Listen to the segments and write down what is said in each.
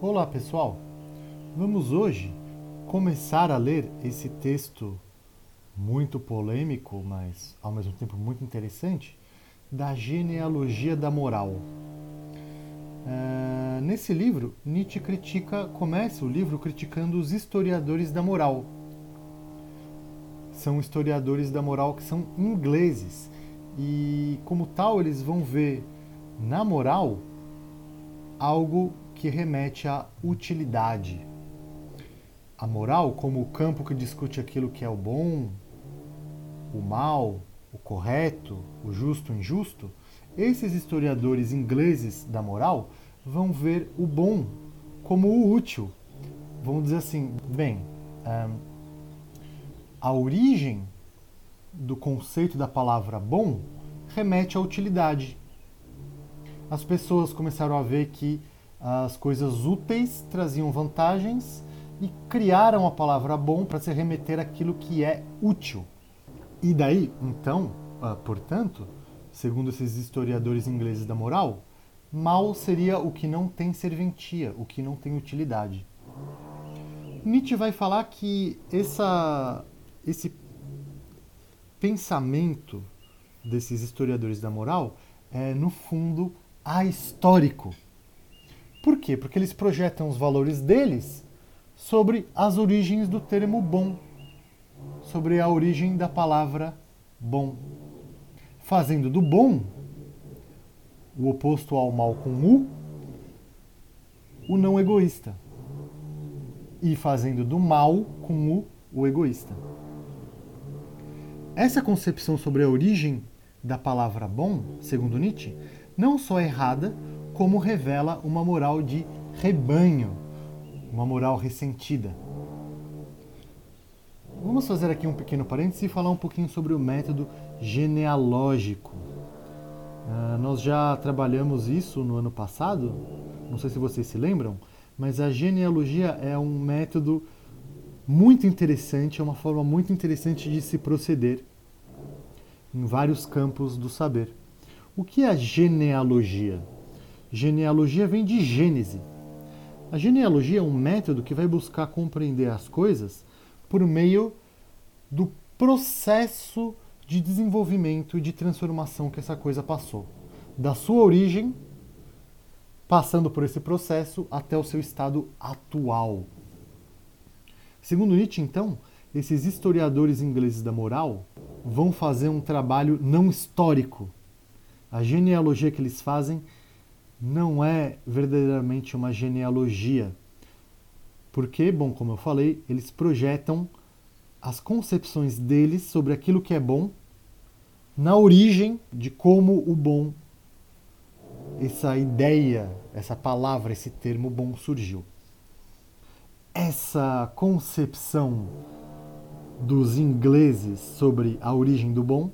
Olá pessoal, vamos hoje começar a ler esse texto muito polêmico, mas ao mesmo tempo muito interessante, da genealogia da moral. Uh, nesse livro, Nietzsche critica, começa o livro criticando os historiadores da moral. São historiadores da moral que são ingleses e, como tal, eles vão ver na moral algo que remete à utilidade. A moral, como o campo que discute aquilo que é o bom, o mal, o correto, o justo, o injusto, esses historiadores ingleses da moral vão ver o bom como o útil. Vão dizer assim: bem, a origem do conceito da palavra bom remete à utilidade. As pessoas começaram a ver que as coisas úteis traziam vantagens e criaram a palavra bom para se remeter àquilo que é útil. E daí, então, uh, portanto, segundo esses historiadores ingleses da moral, mal seria o que não tem serventia, o que não tem utilidade. Nietzsche vai falar que essa, esse pensamento desses historiadores da moral é, no fundo, ahistórico. Por quê? Porque eles projetam os valores deles sobre as origens do termo bom, sobre a origem da palavra bom fazendo do bom o oposto ao mal com u, o não egoísta. E fazendo do mal com u, o egoísta. Essa concepção sobre a origem da palavra bom, segundo Nietzsche, não só é errada, como revela uma moral de rebanho, uma moral ressentida. Vamos fazer aqui um pequeno parênteses e falar um pouquinho sobre o método genealógico. Uh, nós já trabalhamos isso no ano passado, não sei se vocês se lembram, mas a genealogia é um método muito interessante, é uma forma muito interessante de se proceder em vários campos do saber. O que é a genealogia? Genealogia vem de Gênese. A genealogia é um método que vai buscar compreender as coisas por meio do processo de desenvolvimento e de transformação que essa coisa passou. Da sua origem, passando por esse processo até o seu estado atual. Segundo Nietzsche, então, esses historiadores ingleses da moral vão fazer um trabalho não histórico. A genealogia que eles fazem não é verdadeiramente uma genealogia. Porque, bom, como eu falei, eles projetam as concepções deles sobre aquilo que é bom na origem de como o bom, essa ideia, essa palavra, esse termo bom surgiu. Essa concepção dos ingleses sobre a origem do bom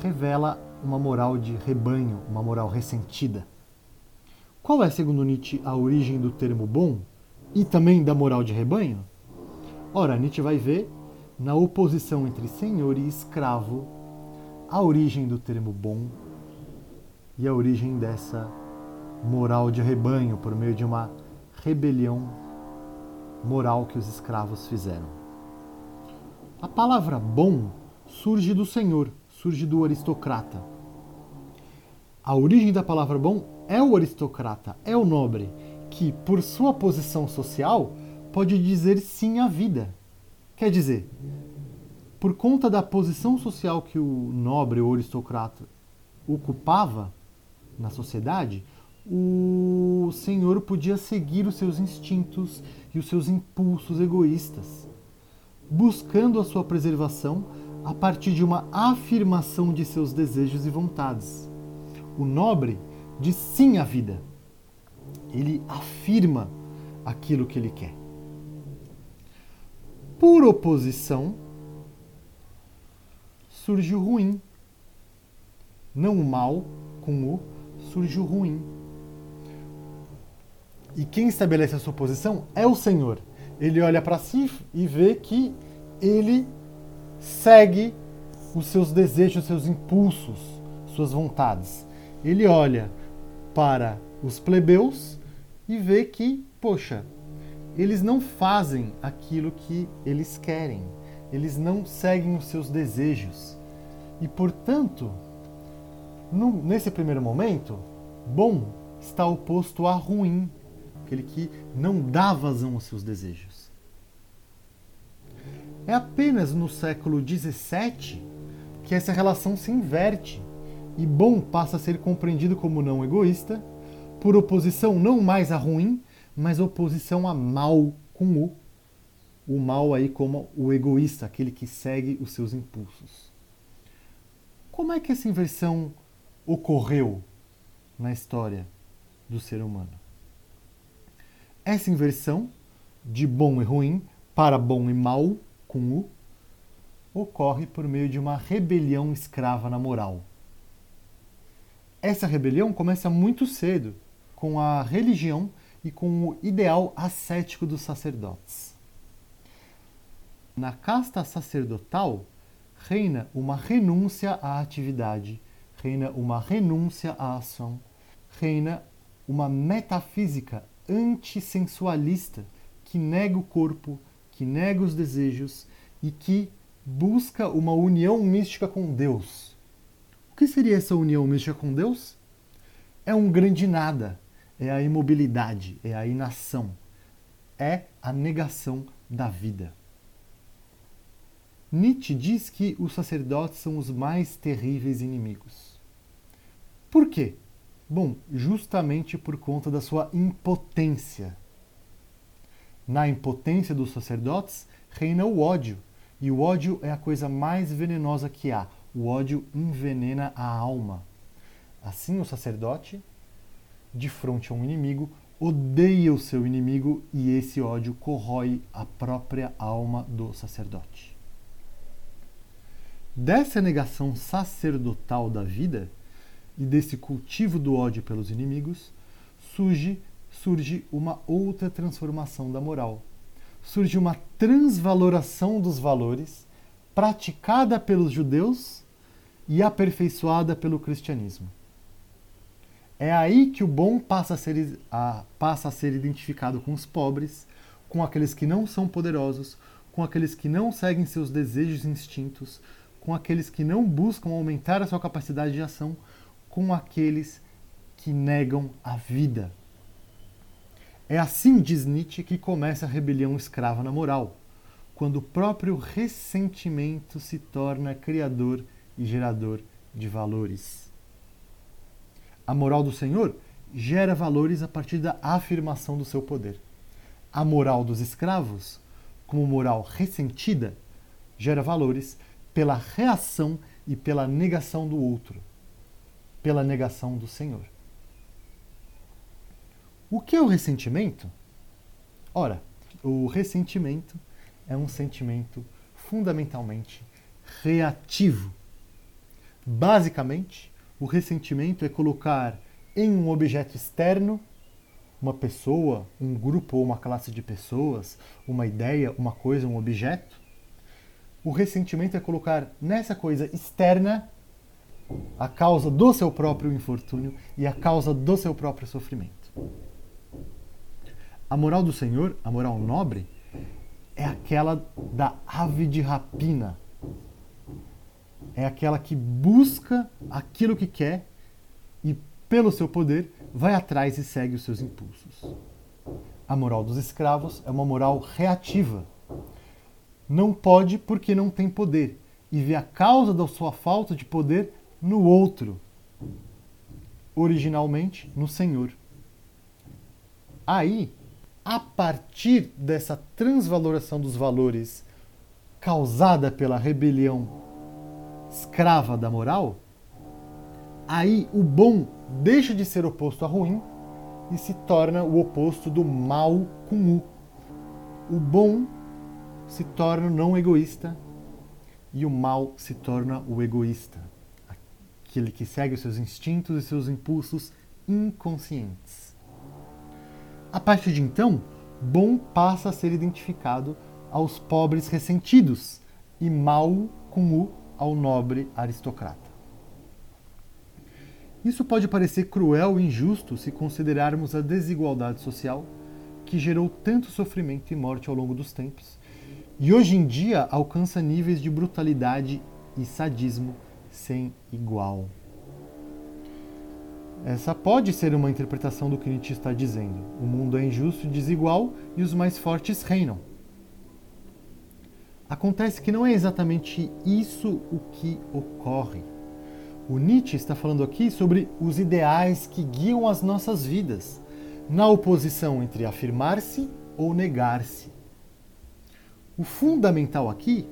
revela uma moral de rebanho, uma moral ressentida. Qual é, segundo Nietzsche, a origem do termo bom e também da moral de rebanho? Ora, Nietzsche vai ver na oposição entre senhor e escravo a origem do termo bom e a origem dessa moral de rebanho por meio de uma rebelião moral que os escravos fizeram. A palavra bom surge do senhor, surge do aristocrata. A origem da palavra bom é o aristocrata, é o nobre, que, por sua posição social, pode dizer sim à vida. Quer dizer, por conta da posição social que o nobre ou aristocrata ocupava na sociedade, o senhor podia seguir os seus instintos e os seus impulsos egoístas, buscando a sua preservação a partir de uma afirmação de seus desejos e vontades. O nobre diz sim à vida. Ele afirma aquilo que ele quer. Por oposição, surge o ruim. Não o mal com o, surge o ruim. E quem estabelece a sua posição é o Senhor. Ele olha para si e vê que ele segue os seus desejos, os seus impulsos, suas vontades. Ele olha para os plebeus e vê que, poxa, eles não fazem aquilo que eles querem, eles não seguem os seus desejos. E, portanto, no, nesse primeiro momento, bom está oposto a ruim, aquele que não dá vazão aos seus desejos. É apenas no século XVII que essa relação se inverte e bom passa a ser compreendido como não egoísta, por oposição não mais a ruim, mas oposição a mal com o. O mal aí como o egoísta, aquele que segue os seus impulsos. Como é que essa inversão ocorreu na história do ser humano? Essa inversão de bom e ruim para bom e mal com o ocorre por meio de uma rebelião escrava na moral. Essa rebelião começa muito cedo, com a religião e com o ideal ascético dos sacerdotes. Na casta sacerdotal reina uma renúncia à atividade, reina uma renúncia à ação, reina uma metafísica antissensualista que nega o corpo, que nega os desejos e que busca uma união mística com Deus. O que seria essa união mística com Deus? É um grande nada, é a imobilidade, é a inação, é a negação da vida. Nietzsche diz que os sacerdotes são os mais terríveis inimigos. Por quê? Bom, justamente por conta da sua impotência. Na impotência dos sacerdotes reina o ódio, e o ódio é a coisa mais venenosa que há. O ódio envenena a alma. Assim, o sacerdote, de frente a um inimigo, odeia o seu inimigo e esse ódio corrói a própria alma do sacerdote. Dessa negação sacerdotal da vida e desse cultivo do ódio pelos inimigos, surge, surge uma outra transformação da moral, surge uma transvaloração dos valores praticada pelos judeus e aperfeiçoada pelo cristianismo. É aí que o bom passa a ser, a, passa a ser identificado com os pobres, com aqueles que não são poderosos, com aqueles que não seguem seus desejos e instintos, com aqueles que não buscam aumentar a sua capacidade de ação, com aqueles que negam a vida. É assim, diz Nietzsche, que começa a rebelião escrava na moral, quando o próprio ressentimento se torna criador e gerador de valores. A moral do Senhor gera valores a partir da afirmação do seu poder. A moral dos escravos, como moral ressentida, gera valores pela reação e pela negação do outro, pela negação do Senhor. O que é o ressentimento? Ora, o ressentimento é um sentimento fundamentalmente reativo. Basicamente, o ressentimento é colocar em um objeto externo uma pessoa, um grupo ou uma classe de pessoas, uma ideia, uma coisa, um objeto. O ressentimento é colocar nessa coisa externa a causa do seu próprio infortúnio e a causa do seu próprio sofrimento. A moral do Senhor, a moral nobre, é aquela da ave de rapina. É aquela que busca aquilo que quer e, pelo seu poder, vai atrás e segue os seus impulsos. A moral dos escravos é uma moral reativa. Não pode porque não tem poder e vê a causa da sua falta de poder no outro, originalmente no Senhor. Aí a partir dessa transvaloração dos valores causada pela rebelião escrava da moral, aí o bom deixa de ser oposto a ruim e se torna o oposto do mal com o. O bom se torna o não egoísta e o mal se torna o egoísta, aquele que segue os seus instintos e seus impulsos inconscientes. A partir de então, bom passa a ser identificado aos pobres ressentidos e mal com o ao nobre aristocrata. Isso pode parecer cruel e injusto se considerarmos a desigualdade social que gerou tanto sofrimento e morte ao longo dos tempos e hoje em dia alcança níveis de brutalidade e sadismo sem igual. Essa pode ser uma interpretação do que Nietzsche está dizendo. O mundo é injusto e desigual e os mais fortes reinam. Acontece que não é exatamente isso o que ocorre. O Nietzsche está falando aqui sobre os ideais que guiam as nossas vidas, na oposição entre afirmar-se ou negar-se. O fundamental aqui,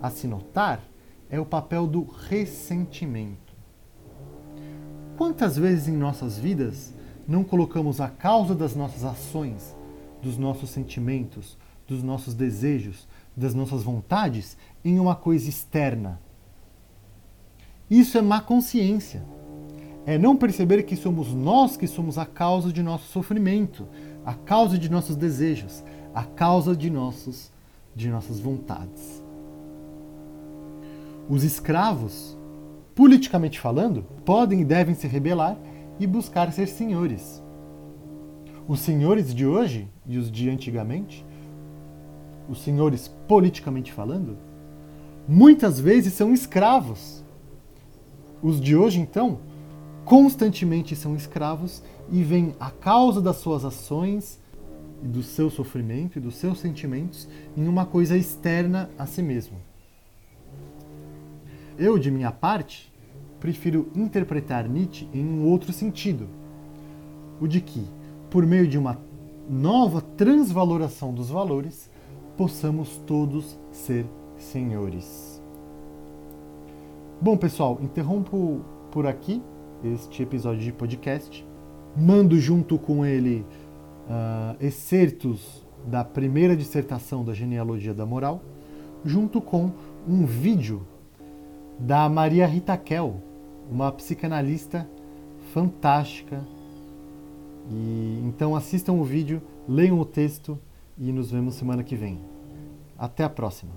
a se notar, é o papel do ressentimento. Quantas vezes em nossas vidas não colocamos a causa das nossas ações, dos nossos sentimentos, dos nossos desejos, das nossas vontades em uma coisa externa? Isso é má consciência. É não perceber que somos nós que somos a causa de nosso sofrimento, a causa de nossos desejos, a causa de nossos de nossas vontades. Os escravos, politicamente falando, podem e devem se rebelar e buscar ser senhores. Os senhores de hoje e os de antigamente, os senhores politicamente falando, muitas vezes são escravos. Os de hoje, então, constantemente são escravos e veem a causa das suas ações do seu sofrimento e dos seus sentimentos em uma coisa externa a si mesmo. Eu, de minha parte, prefiro interpretar Nietzsche em um outro sentido, o de que, por meio de uma nova transvaloração dos valores, possamos todos ser senhores. Bom, pessoal, interrompo por aqui este episódio de podcast. Mando junto com ele uh, excertos da primeira dissertação da genealogia da moral, junto com um vídeo da Maria Rita Kell, uma psicanalista fantástica. E então assistam o vídeo, leiam o texto e nos vemos semana que vem. Até a próxima.